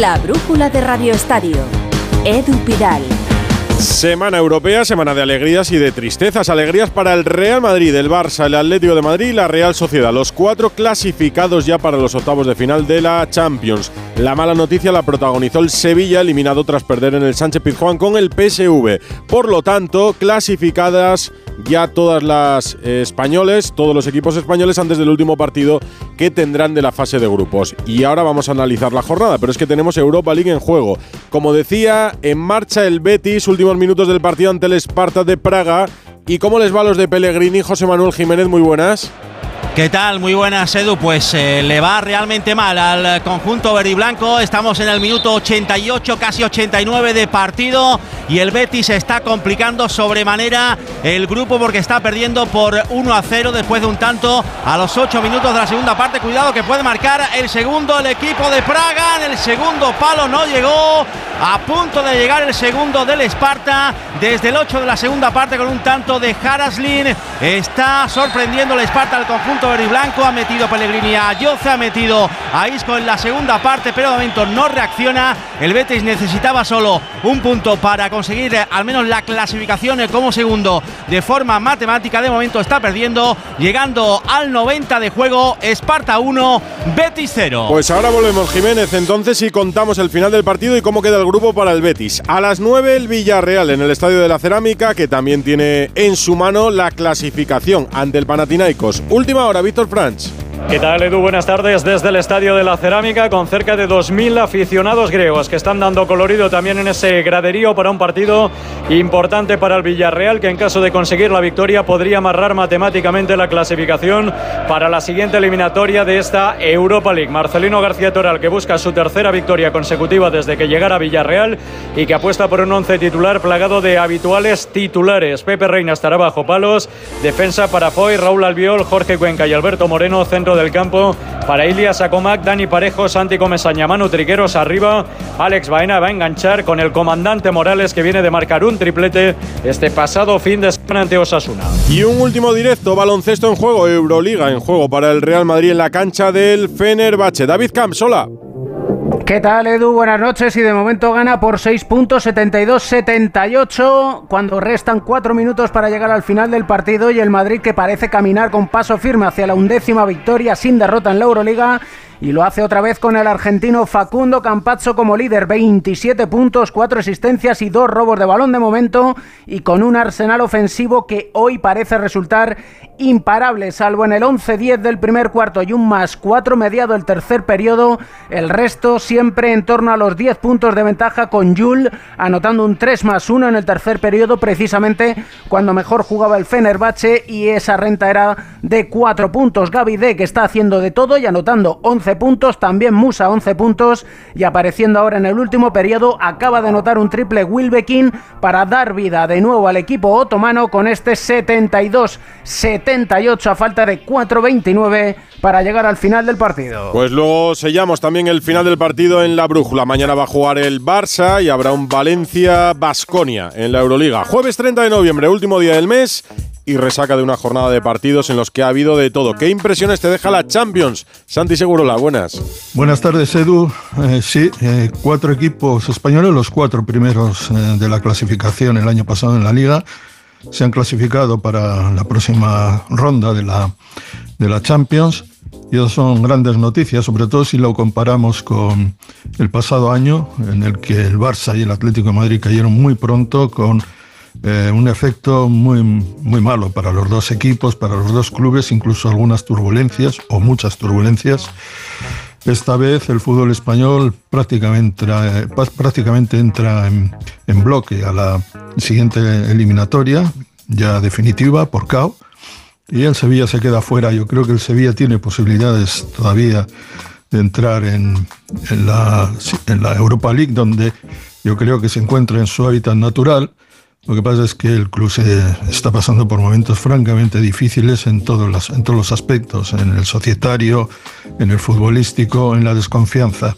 La brújula de Radio Estadio. Edu Pidal. Semana europea, semana de alegrías y de tristezas. Alegrías para el Real Madrid, el Barça, el Atlético de Madrid y la Real Sociedad. Los cuatro clasificados ya para los octavos de final de la Champions. La mala noticia la protagonizó el Sevilla, eliminado tras perder en el Sánchez Pizjuán con el PSV. Por lo tanto, clasificadas ya todas las eh, españoles, todos los equipos españoles antes del último partido que tendrán de la fase de grupos. Y ahora vamos a analizar la jornada, pero es que tenemos Europa League en juego. Como decía, en marcha el Betis, últimos minutos del partido ante el Esparta de Praga. ¿Y cómo les va a los de Pellegrini? José Manuel Jiménez, muy buenas. ¿Qué tal? Muy buenas, Edu. Pues eh, le va realmente mal al conjunto verde blanco. Estamos en el minuto 88, casi 89 de partido. Y el Betis está complicando sobremanera el grupo porque está perdiendo por 1 a 0 después de un tanto a los 8 minutos de la segunda parte. Cuidado que puede marcar el segundo el equipo de Praga. En el segundo palo no llegó. A punto de llegar el segundo del Esparta. Desde el 8 de la segunda parte con un tanto de Haraslin. Está sorprendiendo el Esparta al conjunto verde blanco. Ha metido Pellegrini a Yoce, ha metido a Isco en la segunda parte, pero de momento no reacciona. El Betis necesitaba solo un punto para conseguir eh, al menos la clasificación eh, como segundo de forma matemática. De momento está perdiendo, llegando al 90 de juego. Esparta 1, Betis 0. Pues ahora volvemos, Jiménez, entonces y contamos el final del partido y cómo queda el grupo para el Betis. A las 9 el Villarreal en el Estadio de la Cerámica, que también tiene en su mano la clasificación ante el Panathinaikos. Última hora Víctor Franch. ¿Qué tal, Edu? Buenas tardes desde el Estadio de la Cerámica con cerca de 2.000 aficionados griegos que están dando colorido también en ese graderío para un partido importante para el Villarreal que en caso de conseguir la victoria podría amarrar matemáticamente la clasificación para la siguiente eliminatoria de esta Europa League. Marcelino García Toral que busca su tercera victoria consecutiva desde que llegara a Villarreal y que apuesta por un once titular plagado de habituales titulares. Pepe Reina estará bajo palos, defensa para Foy, Raúl Albiol, Jorge Cuenca y Alberto Moreno, centro del campo para Ilias Acomac, Dani Parejo, Santi Comesaña, Manu Trigueros arriba. Alex Baena va a enganchar con el comandante Morales que viene de marcar un triplete este pasado fin de semana ante Osasuna. Y un último directo, baloncesto en juego, Euroliga en juego para el Real Madrid en la cancha del Fenerbahce. David Camps, hola. ¿Qué tal, Edu? Buenas noches. Y de momento gana por 6 puntos, 72-78, cuando restan 4 minutos para llegar al final del partido. Y el Madrid, que parece caminar con paso firme hacia la undécima victoria sin derrota en la Euroliga y lo hace otra vez con el argentino Facundo Campazzo como líder, 27 puntos, 4 asistencias y 2 robos de balón de momento y con un arsenal ofensivo que hoy parece resultar imparable, salvo en el 11-10 del primer cuarto y un más 4 mediado el tercer periodo, el resto siempre en torno a los 10 puntos de ventaja con Yul anotando un 3 más 1 en el tercer periodo precisamente cuando mejor jugaba el Fenerbahce y esa renta era de 4 puntos. Gaby D que está haciendo de todo y anotando 11 puntos, también Musa 11 puntos y apareciendo ahora en el último periodo acaba de anotar un triple Wilbekin para dar vida de nuevo al equipo otomano con este 72-78 a falta de 4-29 para llegar al final del partido. Pues luego sellamos también el final del partido en la brújula. Mañana va a jugar el Barça y habrá un Valencia-Basconia en la Euroliga. Jueves 30 de noviembre, último día del mes y resaca de una jornada de partidos en los que ha habido de todo. ¿Qué impresiones te deja la Champions? Santi Segurola, buenas. Buenas tardes, Edu. Eh, sí, eh, cuatro equipos españoles, los cuatro primeros eh, de la clasificación el año pasado en la liga, se han clasificado para la próxima ronda de la, de la Champions. Y eso son grandes noticias, sobre todo si lo comparamos con el pasado año, en el que el Barça y el Atlético de Madrid cayeron muy pronto con eh, un efecto muy, muy malo para los dos equipos, para los dos clubes, incluso algunas turbulencias o muchas turbulencias. Esta vez el fútbol español prácticamente, prácticamente entra en, en bloque a la siguiente eliminatoria, ya definitiva, por KO, y el Sevilla se queda fuera. Yo creo que el Sevilla tiene posibilidades todavía de entrar en, en la Europa League, donde yo creo que se encuentra en su hábitat natural lo que pasa es que el club se está pasando por momentos francamente difíciles en todos, los, en todos los aspectos, en el societario, en el futbolístico, en la desconfianza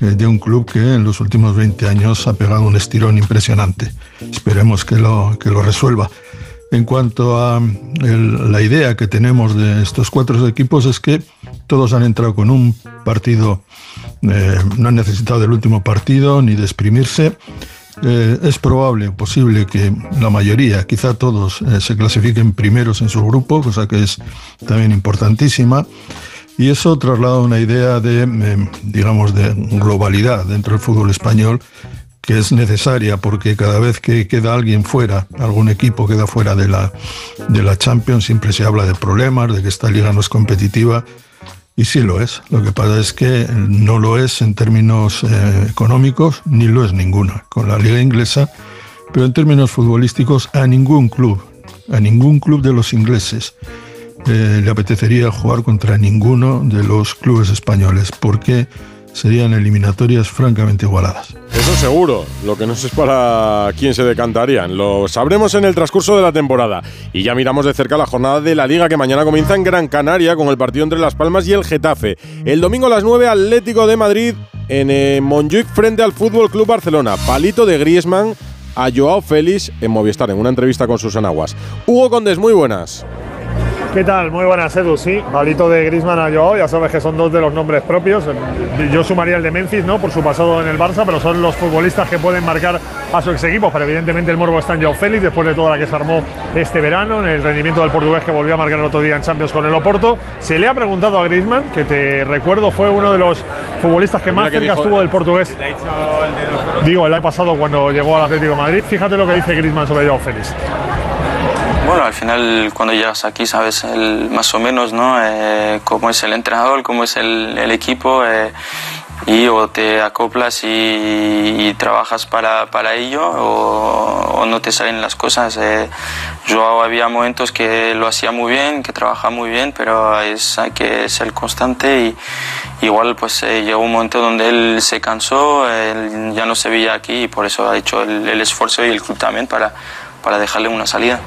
eh, de un club que en los últimos 20 años ha pegado un estirón impresionante. Esperemos que lo, que lo resuelva. En cuanto a la idea que tenemos de estos cuatro equipos es que todos han entrado con un partido, eh, no han necesitado del último partido ni de exprimirse. Eh, es probable, posible que la mayoría, quizá todos, eh, se clasifiquen primeros en su grupo, cosa que es también importantísima. Y eso traslada una idea de, digamos, de globalidad dentro del fútbol español que es necesaria porque cada vez que queda alguien fuera, algún equipo queda fuera de la, de la Champions, siempre se habla de problemas, de que esta liga no es competitiva. Y sí lo es. Lo que pasa es que no lo es en términos eh, económicos, ni lo es ninguna. Con la liga inglesa, pero en términos futbolísticos, a ningún club, a ningún club de los ingleses eh, le apetecería jugar contra ninguno de los clubes españoles, porque serían eliminatorias francamente igualadas. Eso seguro, lo que no sé es para quién se decantarían. Lo sabremos en el transcurso de la temporada. Y ya miramos de cerca la jornada de la Liga que mañana comienza en Gran Canaria con el partido entre Las Palmas y el Getafe. El domingo a las 9 Atlético de Madrid en eh, Montjuic frente al Fútbol Club Barcelona. Palito de Griezmann a Joao Félix en Movistar en una entrevista con Susana Aguas. Hugo Condes, muy buenas. ¿Qué tal? Muy buenas, Edu. Sí, palito de Grisman a Joao, ya sabes que son dos de los nombres propios. Yo sumaría el de Memphis, ¿no? Por su pasado en el Barça, pero son los futbolistas que pueden marcar a su ex equipo. Pero evidentemente el morbo está en Joao Félix, después de toda la que se armó este verano, en el rendimiento del portugués que volvió a marcar el otro día en Champions con el Oporto. Se le ha preguntado a Grisman, que te recuerdo fue uno de los futbolistas que más cerca estuvo del portugués. Digo, el año pasado cuando llegó al Atlético de Madrid. Fíjate lo que dice Grisman sobre Joao Félix. Bueno, al final cuando llegas aquí sabes más o menos ¿no? Eh, cómo es el entrenador, cómo es el, equipo eh, y o te acoplas y, trabajas para, para ello o, no te salen las cosas. Eh, yo había momentos que lo hacía muy bien, que trabajaba muy bien, pero es, hay que ser constante y igual pues llegó un momento donde él se cansó, él ya no se veía aquí y por eso ha hecho el, el esfuerzo y el club también para, para dejarle una salida.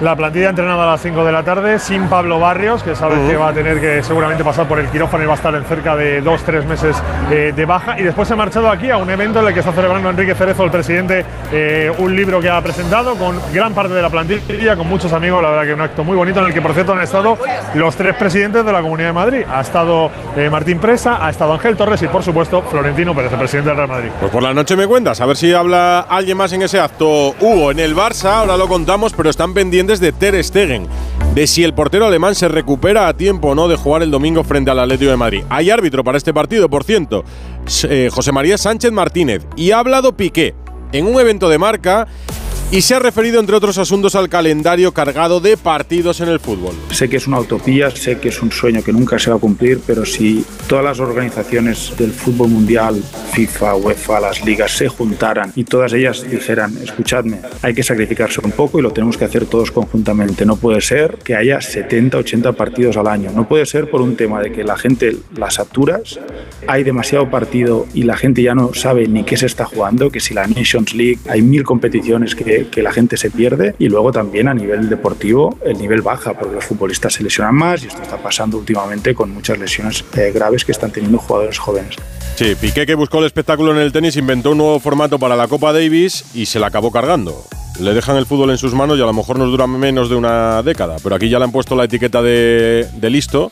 La plantilla entrenada a las 5 de la tarde sin Pablo Barrios, que sabe que va a tener que seguramente pasar por el quirófano y va a estar en cerca de 2-3 meses eh, de baja. Y después se ha marchado aquí a un evento en el que está celebrando Enrique Cerezo, el presidente, eh, un libro que ha presentado con gran parte de la plantilla, con muchos amigos. La verdad que un acto muy bonito en el que, por cierto, han estado los tres presidentes de la Comunidad de Madrid. Ha estado eh, Martín Presa, ha estado Ángel Torres y, por supuesto, Florentino Pérez, el presidente del Real Madrid. Pues por la noche me cuentas, a ver si habla alguien más en ese acto. Hugo, en el Barça, ahora lo contamos, pero están pendientes de Ter Stegen, de si el portero alemán se recupera a tiempo o no de jugar el domingo frente al Atlético de Madrid. Hay árbitro para este partido, por cierto, eh, José María Sánchez Martínez, y ha hablado Piqué en un evento de marca y se ha referido, entre otros asuntos, al calendario cargado de partidos en el fútbol. Sé que es una utopía, sé que es un sueño que nunca se va a cumplir, pero si todas las organizaciones del fútbol mundial, FIFA, UEFA, las ligas, se juntaran y todas ellas dijeran, escuchadme, hay que sacrificarse un poco y lo tenemos que hacer todos conjuntamente. No puede ser que haya 70, 80 partidos al año. No puede ser por un tema de que la gente las saturas, hay demasiado partido y la gente ya no sabe ni qué se está jugando, que si la Nations League, hay mil competiciones que que, la gente se pierde y luego también a nivel deportivo el nivel baja porque los futbolistas se lesionan más y esto está pasando últimamente con muchas lesiones eh, graves que están teniendo jugadores jóvenes. Sí, Piqué que buscó el espectáculo en el tenis inventó un nuevo formato para la Copa Davis y se la acabó cargando. Le dejan el fútbol en sus manos y a lo mejor nos dura menos de una década, pero aquí ya le han puesto la etiqueta de, de listo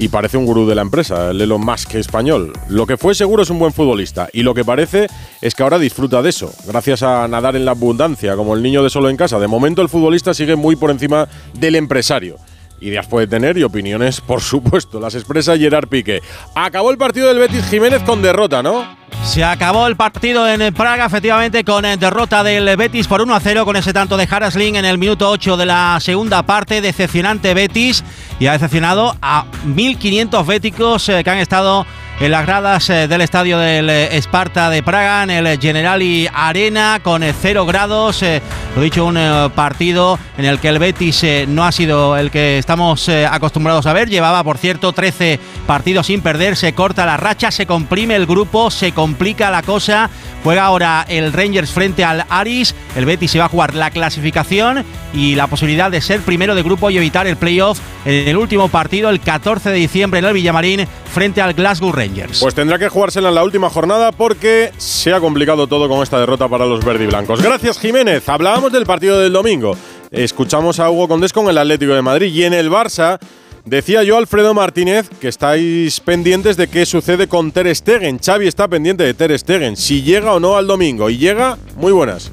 y parece un gurú de la empresa, el Elon Musk español. Lo que fue seguro es un buen futbolista y lo que parece es que ahora disfruta de eso, gracias a nadar en la abundancia, como el niño de solo en casa. De momento el futbolista sigue muy por encima del empresario. Ideas puede tener y opiniones, por supuesto, las expresa Gerard Pique. Acabó el partido del Betis Jiménez con derrota, ¿no? Se acabó el partido en Praga, efectivamente, con eh, derrota del Betis por 1 a 0, con ese tanto de Harasling en el minuto 8 de la segunda parte. Decepcionante Betis y ha decepcionado a 1.500 béticos eh, que han estado en las gradas eh, del estadio del Esparta de Praga, en el Generali Arena, con 0 grados. Lo dicho, un partido en el que el Betis no ha sido el que estamos acostumbrados a ver. Llevaba, por cierto, 13 partidos sin perder. Se corta la racha, se comprime el grupo, se complica la cosa. Juega ahora el Rangers frente al Aris. El Betis se va a jugar la clasificación y la posibilidad de ser primero de grupo y evitar el playoff en el último partido, el 14 de diciembre en el Villamarín, frente al Glasgow Rangers. Pues tendrá que jugársela en la última jornada porque se ha complicado todo con esta derrota para los verdiblancos. Gracias, Jiménez. Hablábamos del partido del domingo. escuchamos a Hugo Condés con el Atlético de Madrid. Y en el Barça, decía yo Alfredo Martínez que estáis pendientes de qué sucede con Ter Stegen. Xavi está pendiente de Ter Stegen, si llega o no al domingo. Y llega, muy buenas.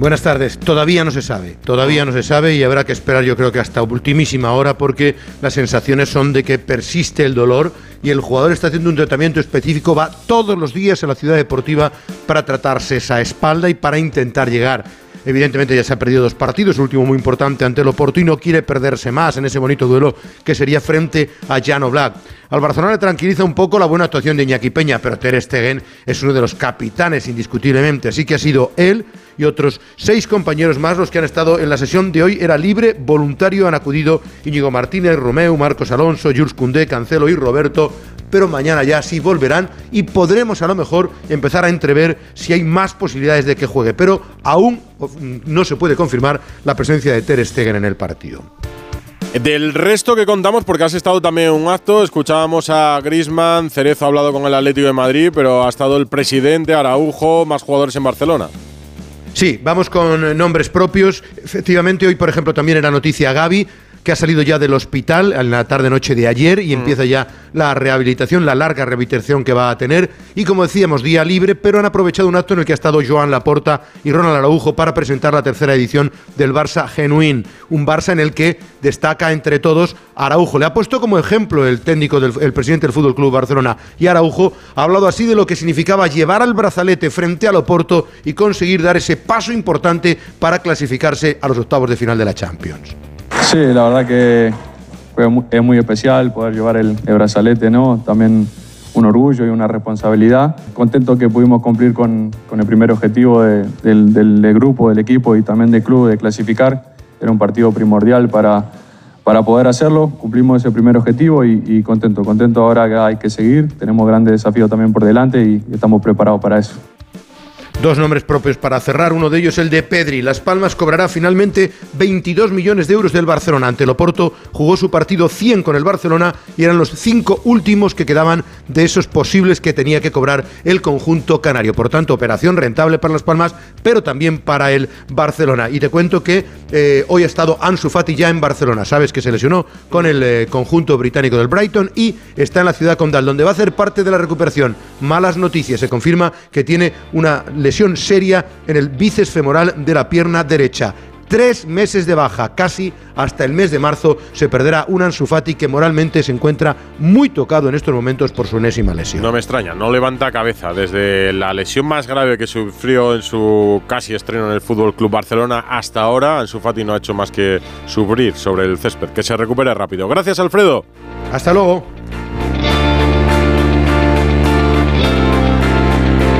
Buenas tardes. Todavía no se sabe, todavía no se sabe y habrá que esperar yo creo que hasta ultimísima hora porque las sensaciones son de que persiste el dolor y el jugador está haciendo un tratamiento específico, va todos los días a la ciudad deportiva para tratarse esa espalda y para intentar llegar Evidentemente ya se ha perdido dos partidos, el último muy importante ante el Oporto y no quiere perderse más en ese bonito duelo que sería frente a Jan Black. Al Barcelona le tranquiliza un poco la buena actuación de Iñaki Peña, pero Ter Stegen es uno de los capitanes indiscutiblemente, así que ha sido él y otros seis compañeros más los que han estado en la sesión de hoy. Era libre, voluntario, han acudido Íñigo Martínez, Romeo, Marcos Alonso, Jules Cundé, Cancelo y Roberto pero mañana ya sí volverán y podremos a lo mejor empezar a entrever si hay más posibilidades de que juegue, pero aún no se puede confirmar la presencia de Ter Stegen en el partido. Del resto que contamos, porque has estado también en un acto, escuchábamos a Grisman, Cerezo ha hablado con el Atlético de Madrid, pero ha estado el presidente, Araujo, más jugadores en Barcelona. Sí, vamos con nombres propios. Efectivamente, hoy, por ejemplo, también era noticia Gaby que ha salido ya del hospital en la tarde-noche de ayer y mm. empieza ya la rehabilitación, la larga rehabilitación que va a tener. Y como decíamos, día libre, pero han aprovechado un acto en el que ha estado Joan Laporta y Ronald Araujo para presentar la tercera edición del Barça Genuín. Un Barça en el que destaca entre todos Araujo. Le ha puesto como ejemplo el técnico del el presidente del Fútbol Club Barcelona y Araujo ha hablado así de lo que significaba llevar al brazalete frente al Oporto y conseguir dar ese paso importante para clasificarse a los octavos de final de la Champions. Sí, la verdad que es muy especial poder llevar el, brazalete, ¿no? También un orgullo y una responsabilidad. Contento que pudimos cumplir con, el primer objetivo del, grupo, del equipo y también del club de clasificar. Era un partido primordial para, para poder hacerlo. Cumplimos ese primer objetivo y, y contento. Contento ahora que hay que seguir. Tenemos grandes desafíos también por delante y estamos preparados para eso. Dos nombres propios para cerrar, uno de ellos el de Pedri. Las Palmas cobrará finalmente 22 millones de euros del Barcelona. Ante el Oporto jugó su partido 100 con el Barcelona y eran los cinco últimos que quedaban de esos posibles que tenía que cobrar el conjunto canario. Por tanto, operación rentable para Las Palmas, pero también para el Barcelona. Y te cuento que eh, hoy ha estado Ansu Fati ya en Barcelona. Sabes que se lesionó con el eh, conjunto británico del Brighton y está en la ciudad condal, donde va a hacer parte de la recuperación. Malas noticias, se confirma que tiene una lesión lesión seria en el bíceps femoral de la pierna derecha. Tres meses de baja, casi hasta el mes de marzo, se perderá un Ansu Fati que moralmente se encuentra muy tocado en estos momentos por su enésima lesión. No me extraña, no levanta cabeza. Desde la lesión más grave que sufrió en su casi estreno en el Fútbol Club Barcelona hasta ahora, Ansu Fati no ha hecho más que sufrir sobre el césped. Que se recupere rápido. Gracias, Alfredo. Hasta luego.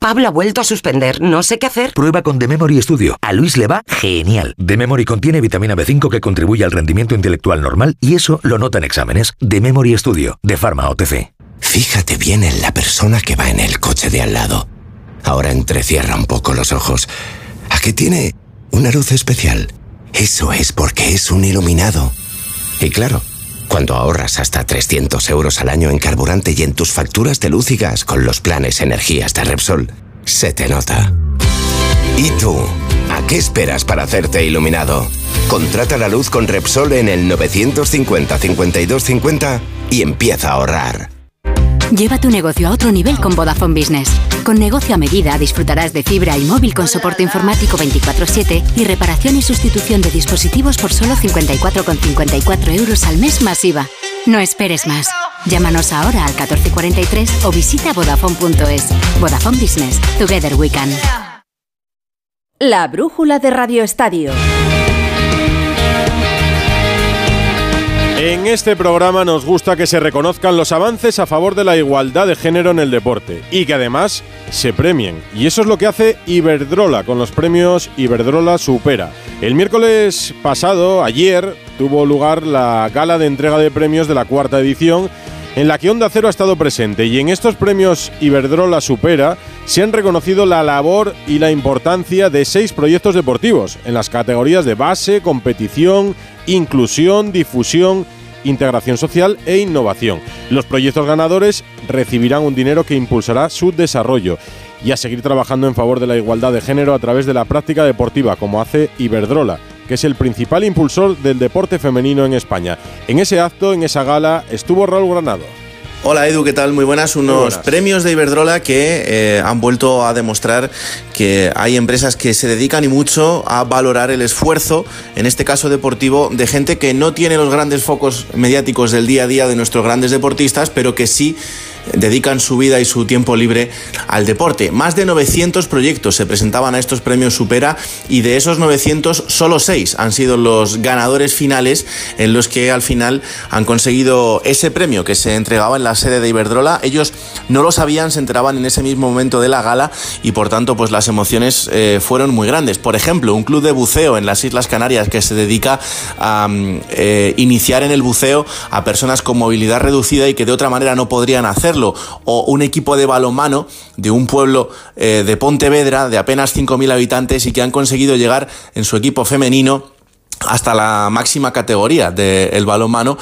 Pablo ha vuelto a suspender, no sé qué hacer. Prueba con The Memory Studio. A Luis le va genial. The Memory contiene vitamina B5 que contribuye al rendimiento intelectual normal y eso lo nota en exámenes. The Memory Studio, de Pharma OTC. Fíjate bien en la persona que va en el coche de al lado. Ahora entrecierra un poco los ojos. ¿A qué tiene una luz especial? Eso es porque es un iluminado. Y claro, cuando ahorras hasta 300 euros al año en carburante y en tus facturas de luz y gas con los planes energías de Repsol, se te nota. ¿Y tú? ¿A qué esperas para hacerte iluminado? Contrata la luz con Repsol en el 950 5250 y empieza a ahorrar. Lleva tu negocio a otro nivel con Vodafone Business. Con negocio a medida disfrutarás de fibra y móvil con soporte informático 24/7 y reparación y sustitución de dispositivos por solo 54,54 euros al mes masiva. No esperes más. Llámanos ahora al 1443 o visita vodafone.es. Vodafone Business. Together we can. La brújula de Radio Estadio. En este programa nos gusta que se reconozcan los avances a favor de la igualdad de género en el deporte y que además se premien. Y eso es lo que hace Iberdrola con los premios Iberdrola Supera. El miércoles pasado, ayer, tuvo lugar la gala de entrega de premios de la cuarta edición en la que Onda Cero ha estado presente y en estos premios Iberdrola Supera se han reconocido la labor y la importancia de seis proyectos deportivos en las categorías de base, competición, inclusión, difusión, integración social e innovación. Los proyectos ganadores recibirán un dinero que impulsará su desarrollo y a seguir trabajando en favor de la igualdad de género a través de la práctica deportiva, como hace Iberdrola, que es el principal impulsor del deporte femenino en España. En ese acto, en esa gala, estuvo Raúl Granado. Hola Edu, ¿qué tal? Muy buenas. Unos premios de Iberdrola que eh, han vuelto a demostrar que hay empresas que se dedican y mucho a valorar el esfuerzo, en este caso deportivo, de gente que no tiene los grandes focos mediáticos del día a día de nuestros grandes deportistas, pero que sí dedican su vida y su tiempo libre al deporte. Más de 900 proyectos se presentaban a estos premios Supera y de esos 900 solo 6 han sido los ganadores finales en los que al final han conseguido ese premio que se entregaba en la sede de Iberdrola. Ellos no lo sabían, se enteraban en ese mismo momento de la gala y por tanto pues las emociones eh, fueron muy grandes. Por ejemplo, un club de buceo en las Islas Canarias que se dedica a eh, iniciar en el buceo a personas con movilidad reducida y que de otra manera no podrían hacerlo o un equipo de balonmano de un pueblo eh, de Pontevedra de apenas 5.000 habitantes y que han conseguido llegar en su equipo femenino hasta la máxima categoría del balonmano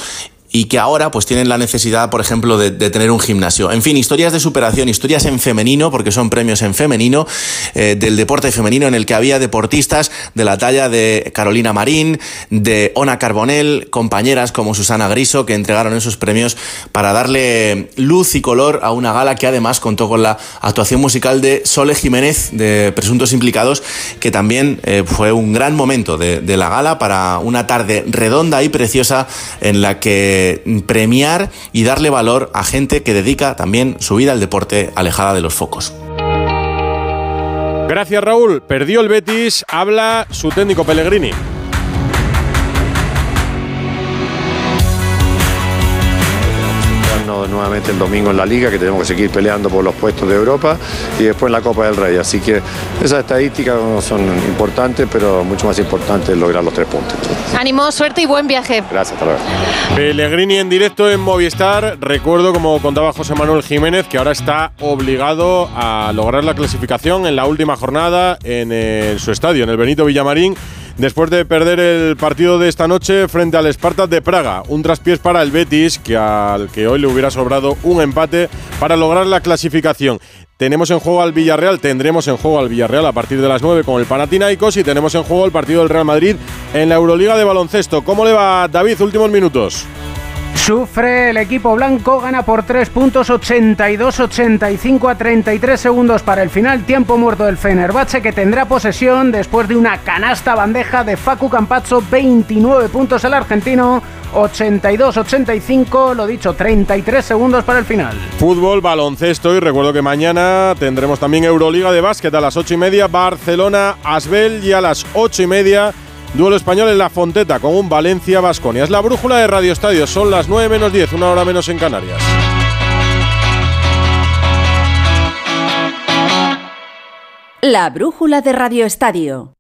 y que ahora pues tienen la necesidad, por ejemplo, de, tener un gimnasio. En fin, historias de superación, historias en femenino, porque son premios en femenino, eh, del deporte femenino en el que había deportistas de la talla de Carolina Marín, de Ona Carbonell, compañeras como Susana Griso, que entregaron esos premios para darle luz y color a una gala que además contó con la actuación musical de Sole Jiménez, de Presuntos Implicados, que también eh, fue un gran momento de, de la gala para una tarde redonda y preciosa en la que premiar y darle valor a gente que dedica también su vida al deporte alejada de los focos. Gracias Raúl. Perdió el Betis, habla su técnico Pellegrini. Nuevamente el domingo en la liga, que tenemos que seguir peleando por los puestos de Europa y después en la Copa del Rey. Así que esas estadísticas son importantes, pero mucho más importante es lograr los tres puntos. Ánimo, suerte y buen viaje. Gracias, hasta luego. Pellegrini en directo en Movistar. Recuerdo, como contaba José Manuel Jiménez, que ahora está obligado a lograr la clasificación en la última jornada en su estadio, en el Benito Villamarín después de perder el partido de esta noche frente al Spartak de Praga. Un traspiés para el Betis, que al que hoy le hubiera sobrado un empate para lograr la clasificación. Tenemos en juego al Villarreal, tendremos en juego al Villarreal a partir de las 9 con el Panathinaikos y tenemos en juego el partido del Real Madrid en la Euroliga de baloncesto. ¿Cómo le va David? Últimos minutos. Sufre el equipo blanco, gana por 3 puntos, 82-85 a 33 segundos para el final. Tiempo muerto del Fenerbahce que tendrá posesión después de una canasta bandeja de Facu Campazzo, 29 puntos el argentino, 82-85, lo dicho, 33 segundos para el final. Fútbol, baloncesto y recuerdo que mañana tendremos también Euroliga de básquet a las 8 y media, Barcelona, Asbel y a las 8 y media. Duelo español en la Fonteta con un Valencia Vasconia. Es la brújula de Radio Estadio. Son las 9 menos 10, una hora menos en Canarias. La brújula de Radio Estadio.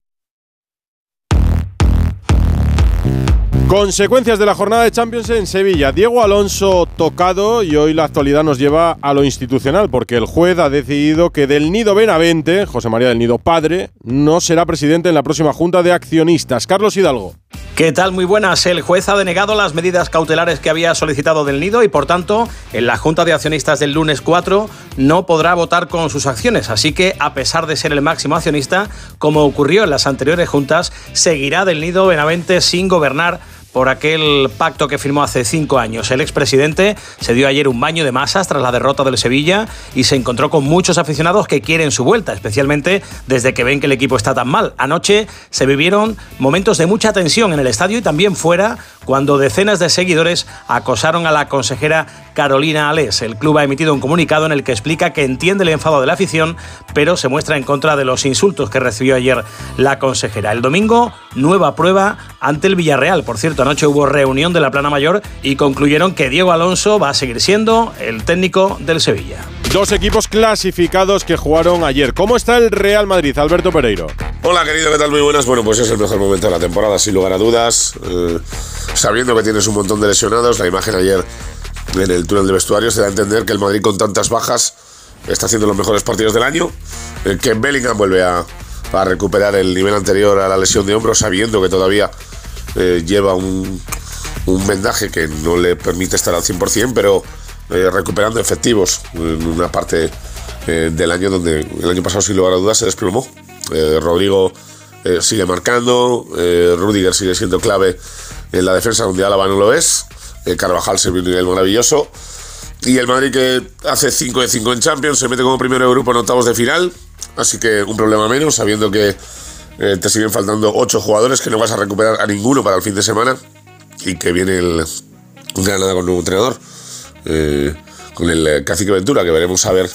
Consecuencias de la jornada de Champions en Sevilla. Diego Alonso tocado y hoy la actualidad nos lleva a lo institucional porque el juez ha decidido que del Nido Benavente, José María del Nido padre, no será presidente en la próxima junta de accionistas. Carlos Hidalgo. ¿Qué tal? Muy buenas. El juez ha denegado las medidas cautelares que había solicitado del Nido y por tanto en la junta de accionistas del lunes 4 no podrá votar con sus acciones. Así que a pesar de ser el máximo accionista, como ocurrió en las anteriores juntas, seguirá del Nido Benavente sin gobernar por aquel pacto que firmó hace cinco años. El expresidente se dio ayer un baño de masas tras la derrota del Sevilla y se encontró con muchos aficionados que quieren su vuelta, especialmente desde que ven que el equipo está tan mal. Anoche se vivieron momentos de mucha tensión en el estadio y también fuera cuando decenas de seguidores acosaron a la consejera Carolina Alés. El club ha emitido un comunicado en el que explica que entiende el enfado de la afición, pero se muestra en contra de los insultos que recibió ayer la consejera. El domingo, nueva prueba ante el Villarreal. Por cierto, anoche hubo reunión de la plana mayor y concluyeron que Diego Alonso va a seguir siendo el técnico del Sevilla. Dos equipos clasificados que jugaron ayer. ¿Cómo está el Real Madrid, Alberto Pereiro? Hola, querido, ¿qué tal? Muy buenas. Bueno, pues es el mejor momento de la temporada, sin lugar a dudas. Eh, sabiendo que tienes un montón de lesionados, la imagen ayer en el túnel de vestuario se da a entender que el Madrid con tantas bajas está haciendo los mejores partidos del año, eh, que Bellingham vuelve a, a, recuperar el nivel anterior a la lesión de hombro, sabiendo que todavía eh, lleva un, un, vendaje que no le permite estar al 100%, pero eh, recuperando efectivos en una parte eh, del año donde el año pasado, sin lugar a dudas, se desplomó. Rodrigo sigue marcando, Rudiger sigue siendo clave en la defensa, donde Álava no lo es, Carvajal se un nivel maravilloso. Y el Madrid que hace 5 de 5 en Champions, se mete como primero de grupo en octavos de final. Así que un problema menos, sabiendo que eh, te siguen faltando 8 jugadores, que no vas a recuperar a ninguno para el fin de semana. Y que viene el Granada con nuevo entrenador, eh, con el eh, Cacique Ventura, que veremos a ver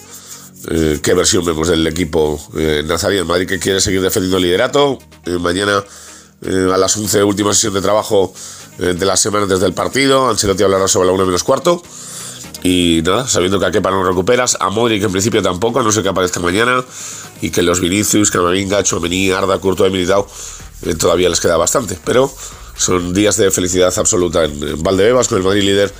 eh, qué versión vemos del equipo eh, nazarí. El Madrid que quiere seguir defendiendo el liderato. mañana a las 11, última sesión de trabajo de la semana desde el partido. Ancelotti hablará sobre la 1 menos cuarto. Y nada, sabiendo que a Kepa no recuperas, a Modric en principio tampoco, a no sé que aparezca mañana, y que los Vinicius, Camavinga, Chomení, Arda, Curto Militao eh, todavía les queda bastante. Pero son días de felicidad absoluta en, en Valdebebas con el Madrid líder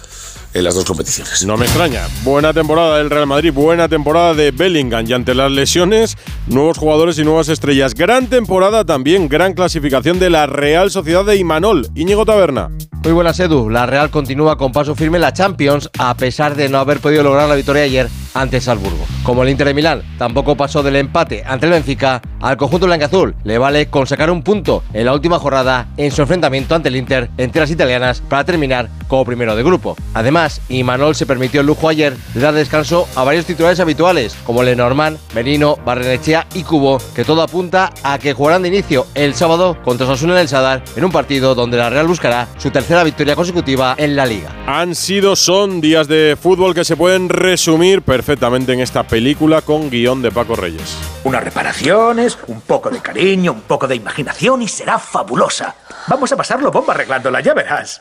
en las dos competiciones. No me extraña. Buena temporada del Real Madrid, buena temporada de Bellingham y ante las lesiones, nuevos jugadores y nuevas estrellas. Gran temporada también, gran clasificación de la Real Sociedad de Imanol. Íñigo Taberna. Muy buenas, Edu. La Real continúa con paso firme en la Champions, a pesar de no haber podido lograr la victoria ayer ante Salzburgo. Como el Inter de Milán tampoco pasó del empate ante el Benfica, al conjunto blanqueazul le vale con sacar un punto en la última jornada en su enfrentamiento ante el Inter entre las italianas para terminar como primero de grupo. Además, Imanol se permitió el lujo ayer de dar descanso a varios titulares habituales, como Lenormand, Merino, Barrenechea y Cubo, que todo apunta a que jugarán de inicio el sábado contra Sasuna en el Sadar en un partido donde la Real buscará su tercera victoria consecutiva en la liga. Han sido, son días de fútbol que se pueden resumir perfectamente en esta película con guion de Paco Reyes. Unas reparaciones, un poco de cariño, un poco de imaginación y será fabulosa. Vamos a pasarlo bomba arreglándola, ya verás.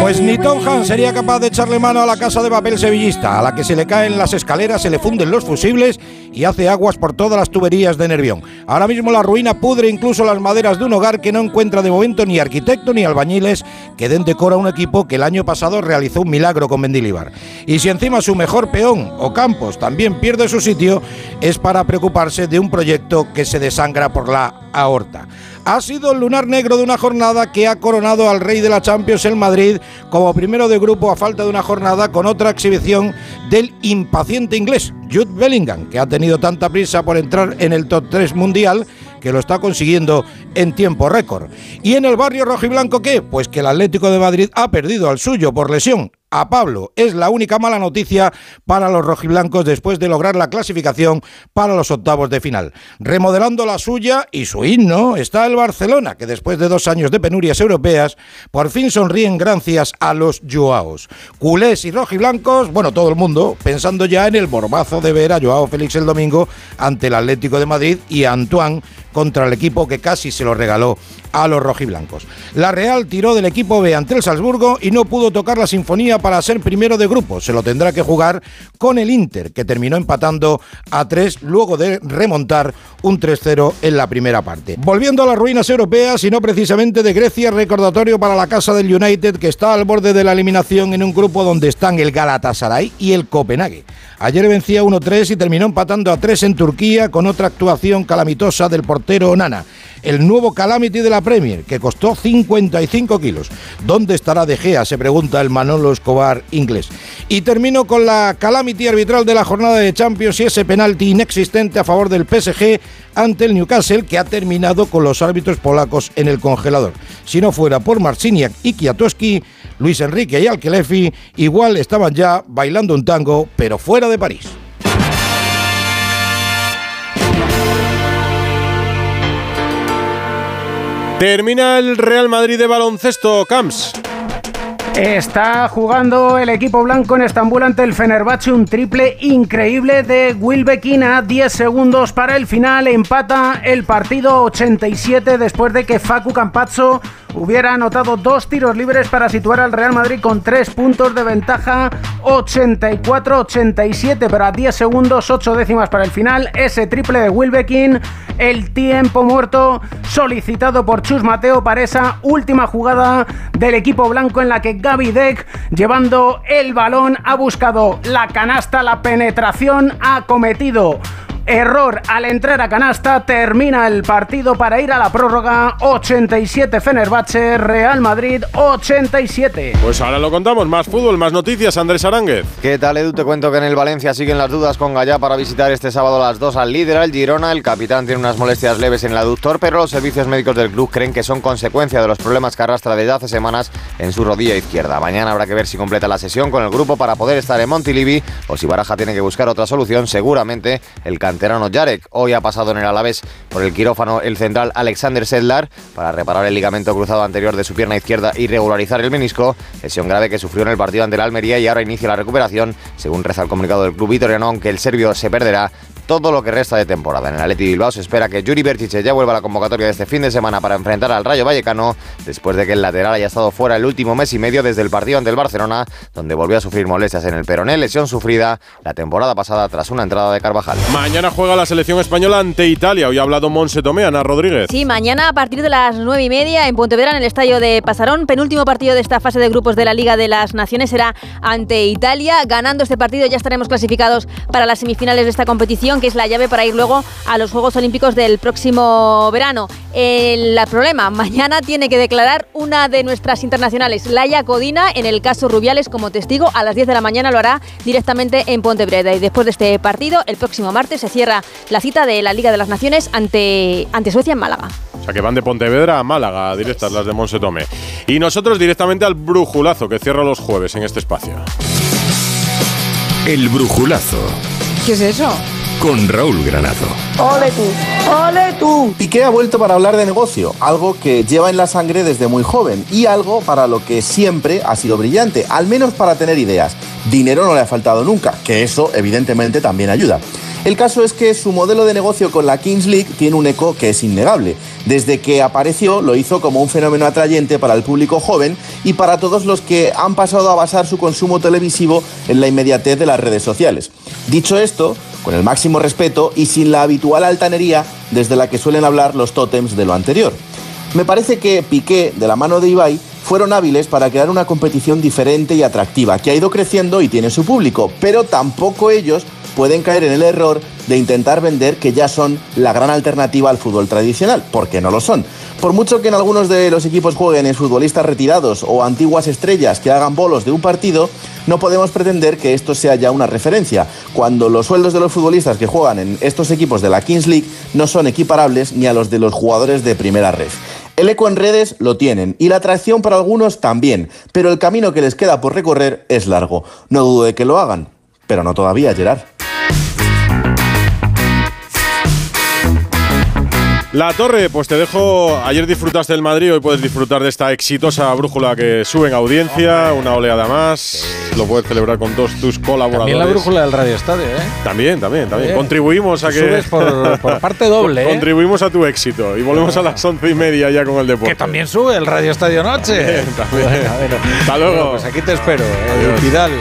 Pues ni Tom Hanks sería capaz de echarle mano a la casa de papel sevillista, a la que se le caen las escaleras, se le funden los fusibles y hace aguas por todas las tuberías de Nervión. Ahora mismo la ruina pudre incluso las maderas de un hogar que no encuentra de momento ni arquitecto ni albañiles que den decora a un equipo que el año pasado realizó un milagro con Mendilibar. Y si encima su mejor peón o Campos también pierde su sitio, es para preocuparse de un proyecto que se desangra por la aorta ha sido el lunar negro de una jornada que ha coronado al rey de la Champions el Madrid como primero de grupo a falta de una jornada con otra exhibición del impaciente inglés, Jude Bellingham, que ha tenido tanta prisa por entrar en el top 3 mundial que lo está consiguiendo en tiempo récord. ¿Y en el barrio rojiblanco qué? Pues que el Atlético de Madrid ha perdido al suyo por lesión a Pablo. Es la única mala noticia para los rojiblancos después de lograr la clasificación para los octavos de final. Remodelando la suya y su himno está el Barcelona, que después de dos años de penurias europeas, por fin sonríen gracias a los Joaos. Culés y rojiblancos, bueno, todo el mundo, pensando ya en el mormazo de ver a Joao Félix el domingo ante el Atlético de Madrid y a Antoine contra el equipo que casi se lo regaló a los rojiblancos. La Real tiró del equipo B ante el Salzburgo y no pudo tocar la sinfonía para ser primero de grupo. Se lo tendrá que jugar con el Inter, que terminó empatando a 3 luego de remontar un 3-0 en la primera parte. Volviendo a las ruinas europeas y no precisamente de Grecia, recordatorio para la casa del United que está al borde de la eliminación en un grupo donde están el Galatasaray y el Copenhague. Ayer vencía 1-3 y terminó empatando a 3 en Turquía con otra actuación calamitosa del portero El nuevo Calamity de la Premier, que costó 55 kilos. ¿Dónde estará De Gea? Se pregunta el Manolo Escobar inglés. Y termino con la Calamity arbitral de la jornada de Champions y ese penalti inexistente a favor del PSG ante el Newcastle, que ha terminado con los árbitros polacos en el congelador. Si no fuera por Marciniak y Kiatowski, Luis Enrique y Alkelefi igual estaban ya bailando un tango, pero fuera de París. Termina el Real Madrid de baloncesto, Camps. Está jugando el equipo blanco en Estambul ante el Fenerbahce, un triple increíble de Wilbekin a 10 segundos para el final, empata el partido 87 después de que Facu Campazzo hubiera anotado dos tiros libres para situar al Real Madrid con tres puntos de ventaja, 84-87, pero a 10 segundos, 8 décimas para el final, ese triple de Wilbekin, el tiempo muerto solicitado por Chus Mateo para esa última jugada del equipo blanco en la que Davidek llevando el balón, ha buscado la canasta, la penetración, ha cometido Error al entrar a canasta, termina el partido para ir a la prórroga. 87 Fenerbahce, Real Madrid 87. Pues ahora lo contamos, más fútbol, más noticias, Andrés Aránguez. ¿Qué tal Edu? Te cuento que en el Valencia siguen las dudas con Gallá para visitar este sábado a las 2 al líder, al Girona. El capitán tiene unas molestias leves en el aductor, pero los servicios médicos del club creen que son consecuencia de los problemas que arrastra desde hace semanas en su rodilla izquierda. Mañana habrá que ver si completa la sesión con el grupo para poder estar en Montilivi o si Baraja tiene que buscar otra solución, seguramente el canterano Jarek. Hoy ha pasado en el Alavés por el quirófano el central Alexander Sedlar para reparar el ligamento cruzado anterior de su pierna izquierda y regularizar el menisco, lesión grave que sufrió en el partido ante el Almería y ahora inicia la recuperación, según reza el comunicado del club vitoriano, aunque el serbio se perderá todo lo que resta de temporada. En el Atleti Bilbao se espera que Yuri Berchiche ya vuelva a la convocatoria de este fin de semana para enfrentar al Rayo Vallecano, después de que el lateral haya estado fuera el último mes y medio desde el partido ante el Barcelona, donde volvió a sufrir molestias en el peroné, lesión sufrida la temporada pasada tras una entrada de Carvajal. Mañana juega la selección española ante Italia. Hoy ha hablado Monse Tomé, Ana Rodríguez. Sí, mañana a partir de las nueve y media en Pontevedra, en el estadio de Pasarón. Penúltimo partido de esta fase de grupos de la Liga de las Naciones será ante Italia. Ganando este partido ya estaremos clasificados para las semifinales de esta competición, que es la llave para ir luego a los Juegos Olímpicos del próximo verano. El problema, mañana tiene que declarar una de nuestras internacionales, Laia Codina, en el caso Rubiales como testigo. A las 10 de la mañana lo hará directamente en Pontevedra. Y después de este partido, el próximo martes se cierra la cita de la Liga de las Naciones ante, ante Suecia en Málaga. O sea que van de Pontevedra a Málaga, directas las de Monse Tomé. Y nosotros directamente al brujulazo que cierra los jueves en este espacio. El brujulazo. ¿Qué es eso? Con Raúl Granado. ¡Ole tú! ¡Ole tú! Piqué ha vuelto para hablar de negocio, algo que lleva en la sangre desde muy joven y algo para lo que siempre ha sido brillante, al menos para tener ideas. Dinero no le ha faltado nunca, que eso evidentemente también ayuda. El caso es que su modelo de negocio con la Kings League tiene un eco que es innegable. Desde que apareció lo hizo como un fenómeno atrayente para el público joven y para todos los que han pasado a basar su consumo televisivo en la inmediatez de las redes sociales. Dicho esto, con el máximo respeto y sin la habitual altanería desde la que suelen hablar los tótems de lo anterior. Me parece que Piqué, de la mano de Ibai, fueron hábiles para crear una competición diferente y atractiva, que ha ido creciendo y tiene su público, pero tampoco ellos pueden caer en el error de intentar vender que ya son la gran alternativa al fútbol tradicional, porque no lo son. Por mucho que en algunos de los equipos jueguen en futbolistas retirados o antiguas estrellas que hagan bolos de un partido, no podemos pretender que esto sea ya una referencia, cuando los sueldos de los futbolistas que juegan en estos equipos de la Kings League no son equiparables ni a los de los jugadores de primera red. El eco en redes lo tienen y la atracción para algunos también, pero el camino que les queda por recorrer es largo. No dudo de que lo hagan, pero no todavía, Gerard. La Torre, pues te dejo. Ayer disfrutaste del Madrid, hoy puedes disfrutar de esta exitosa brújula que sube en audiencia, una oleada más. Lo puedes celebrar con todos tus colaboradores. También la brújula del Radio Estadio, ¿eh? También, también, también. Contribuimos a que. Subes por, por parte doble, ¿eh? Contribuimos a tu éxito. Y volvemos a las once y media ya con el deporte. Que también sube el Radio Estadio Noche. También, también. Hasta luego. Bueno, pues aquí te espero, eh, Vidal.